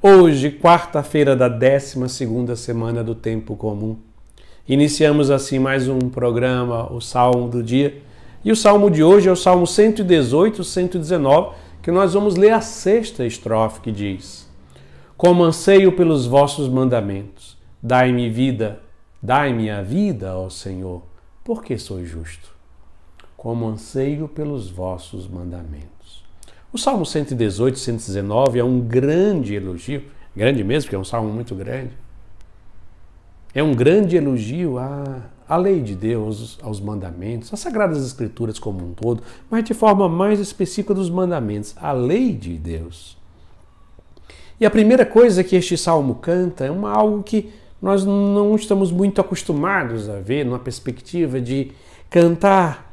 Hoje, quarta-feira da 12 semana do tempo comum. Iniciamos assim mais um programa, o Salmo do dia. E o salmo de hoje é o Salmo 118, 119, que nós vamos ler a sexta estrofe que diz: Como anseio pelos vossos mandamentos, dai-me vida, dai-me a vida, ó Senhor, porque sou justo. Como anseio pelos vossos mandamentos. O Salmo 118, 119 é um grande elogio, grande mesmo, porque é um salmo muito grande. É um grande elogio à, à lei de Deus, aos mandamentos, às Sagradas Escrituras como um todo, mas de forma mais específica dos mandamentos, a lei de Deus. E a primeira coisa que este salmo canta é uma, algo que nós não estamos muito acostumados a ver, numa perspectiva de cantar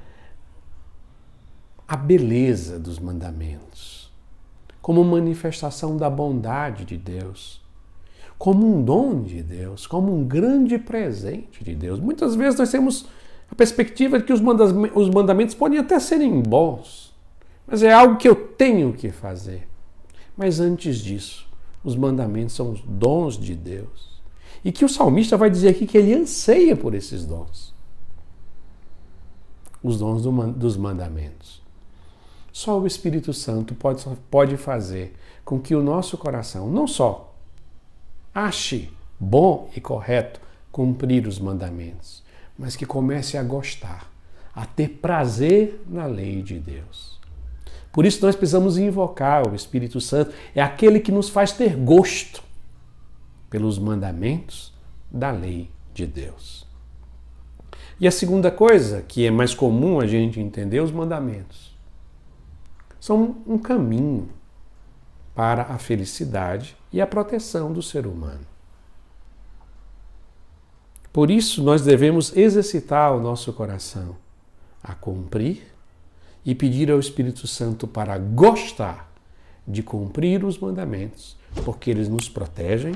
a beleza dos mandamentos, como manifestação da bondade de Deus, como um dom de Deus, como um grande presente de Deus. Muitas vezes nós temos a perspectiva de que os mandamentos podem até serem bons, mas é algo que eu tenho que fazer. Mas antes disso, os mandamentos são os dons de Deus. E que o salmista vai dizer aqui que ele anseia por esses dons. Os dons dos mandamentos. Só o Espírito Santo pode, pode fazer com que o nosso coração não só ache bom e correto cumprir os mandamentos, mas que comece a gostar, a ter prazer na lei de Deus. Por isso nós precisamos invocar o Espírito Santo, é aquele que nos faz ter gosto pelos mandamentos da lei de Deus. E a segunda coisa, que é mais comum a gente entender, os mandamentos são um caminho para a felicidade e a proteção do ser humano. Por isso, nós devemos exercitar o nosso coração a cumprir e pedir ao Espírito Santo para gostar de cumprir os mandamentos, porque eles nos protegem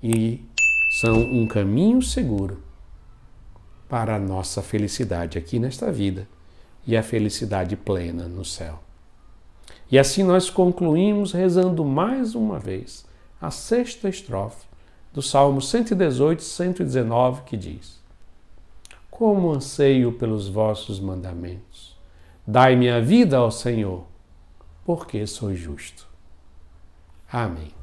e são um caminho seguro para a nossa felicidade aqui nesta vida e a felicidade plena no céu. E assim nós concluímos rezando mais uma vez a sexta estrofe do Salmo 118, 119, que diz: Como anseio pelos vossos mandamentos. Dai-me a vida, ó Senhor, porque sou justo. Amém.